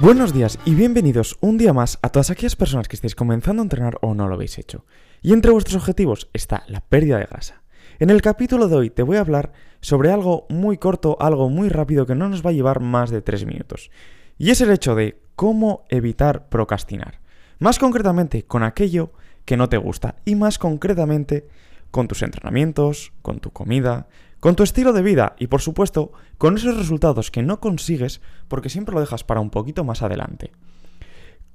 Buenos días y bienvenidos un día más a todas aquellas personas que estéis comenzando a entrenar o no lo habéis hecho. Y entre vuestros objetivos está la pérdida de grasa. En el capítulo de hoy te voy a hablar sobre algo muy corto, algo muy rápido que no nos va a llevar más de 3 minutos. Y es el hecho de cómo evitar procrastinar. Más concretamente con aquello que no te gusta y más concretamente con tus entrenamientos, con tu comida, con tu estilo de vida y por supuesto con esos resultados que no consigues porque siempre lo dejas para un poquito más adelante.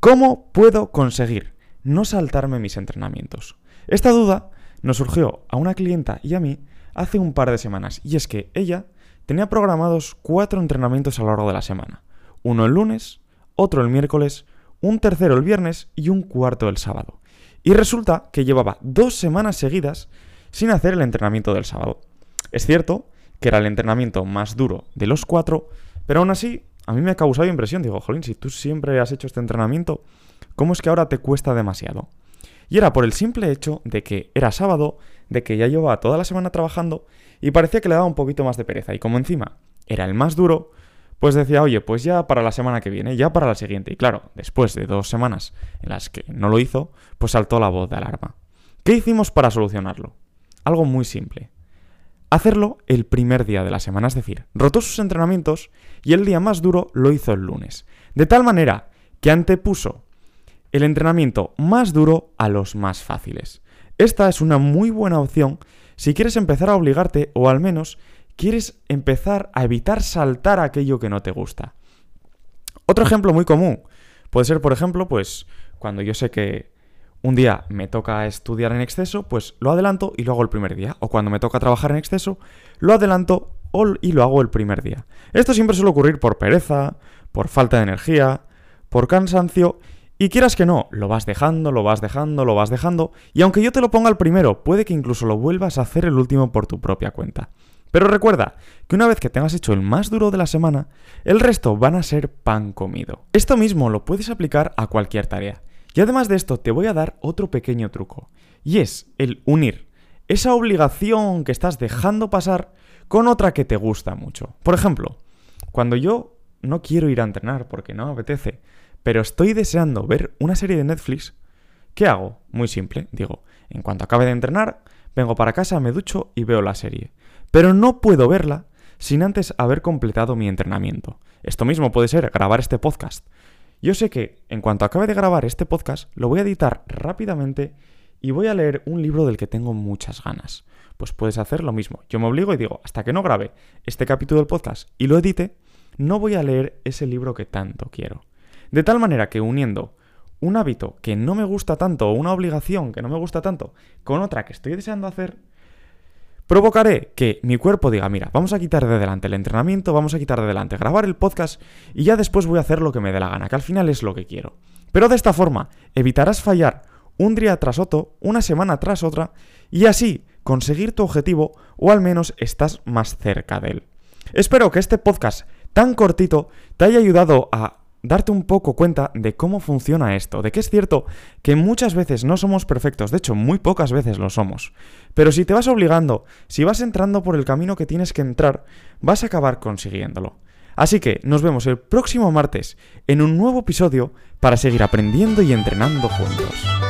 ¿Cómo puedo conseguir no saltarme mis entrenamientos? Esta duda nos surgió a una clienta y a mí hace un par de semanas y es que ella tenía programados cuatro entrenamientos a lo largo de la semana. Uno el lunes, otro el miércoles, un tercero el viernes y un cuarto el sábado. Y resulta que llevaba dos semanas seguidas sin hacer el entrenamiento del sábado. Es cierto que era el entrenamiento más duro de los cuatro, pero aún así a mí me ha causado impresión. Digo, jolín, si tú siempre has hecho este entrenamiento, ¿cómo es que ahora te cuesta demasiado? Y era por el simple hecho de que era sábado, de que ya llevaba toda la semana trabajando y parecía que le daba un poquito más de pereza. Y como encima era el más duro, pues decía, oye, pues ya para la semana que viene, ya para la siguiente. Y claro, después de dos semanas en las que no lo hizo, pues saltó la voz de alarma. ¿Qué hicimos para solucionarlo? Algo muy simple hacerlo el primer día de la semana, es decir, rotó sus entrenamientos y el día más duro lo hizo el lunes. De tal manera que antepuso el entrenamiento más duro a los más fáciles. Esta es una muy buena opción si quieres empezar a obligarte o al menos quieres empezar a evitar saltar aquello que no te gusta. Otro ejemplo muy común puede ser, por ejemplo, pues cuando yo sé que un día me toca estudiar en exceso, pues lo adelanto y lo hago el primer día. O cuando me toca trabajar en exceso, lo adelanto y lo hago el primer día. Esto siempre suele ocurrir por pereza, por falta de energía, por cansancio. Y quieras que no, lo vas dejando, lo vas dejando, lo vas dejando. Y aunque yo te lo ponga el primero, puede que incluso lo vuelvas a hacer el último por tu propia cuenta. Pero recuerda que una vez que tengas hecho el más duro de la semana, el resto van a ser pan comido. Esto mismo lo puedes aplicar a cualquier tarea. Y además de esto, te voy a dar otro pequeño truco. Y es el unir esa obligación que estás dejando pasar con otra que te gusta mucho. Por ejemplo, cuando yo no quiero ir a entrenar porque no me apetece, pero estoy deseando ver una serie de Netflix, ¿qué hago? Muy simple, digo, en cuanto acabe de entrenar, vengo para casa, me ducho y veo la serie. Pero no puedo verla sin antes haber completado mi entrenamiento. Esto mismo puede ser grabar este podcast. Yo sé que en cuanto acabe de grabar este podcast, lo voy a editar rápidamente y voy a leer un libro del que tengo muchas ganas. Pues puedes hacer lo mismo. Yo me obligo y digo, hasta que no grabe este capítulo del podcast y lo edite, no voy a leer ese libro que tanto quiero. De tal manera que uniendo un hábito que no me gusta tanto o una obligación que no me gusta tanto con otra que estoy deseando hacer, Provocaré que mi cuerpo diga, mira, vamos a quitar de delante el entrenamiento, vamos a quitar de delante grabar el podcast y ya después voy a hacer lo que me dé la gana, que al final es lo que quiero. Pero de esta forma evitarás fallar un día tras otro, una semana tras otra, y así conseguir tu objetivo o al menos estás más cerca de él. Espero que este podcast tan cortito te haya ayudado a darte un poco cuenta de cómo funciona esto, de que es cierto que muchas veces no somos perfectos, de hecho muy pocas veces lo somos, pero si te vas obligando, si vas entrando por el camino que tienes que entrar, vas a acabar consiguiéndolo. Así que nos vemos el próximo martes en un nuevo episodio para seguir aprendiendo y entrenando juntos.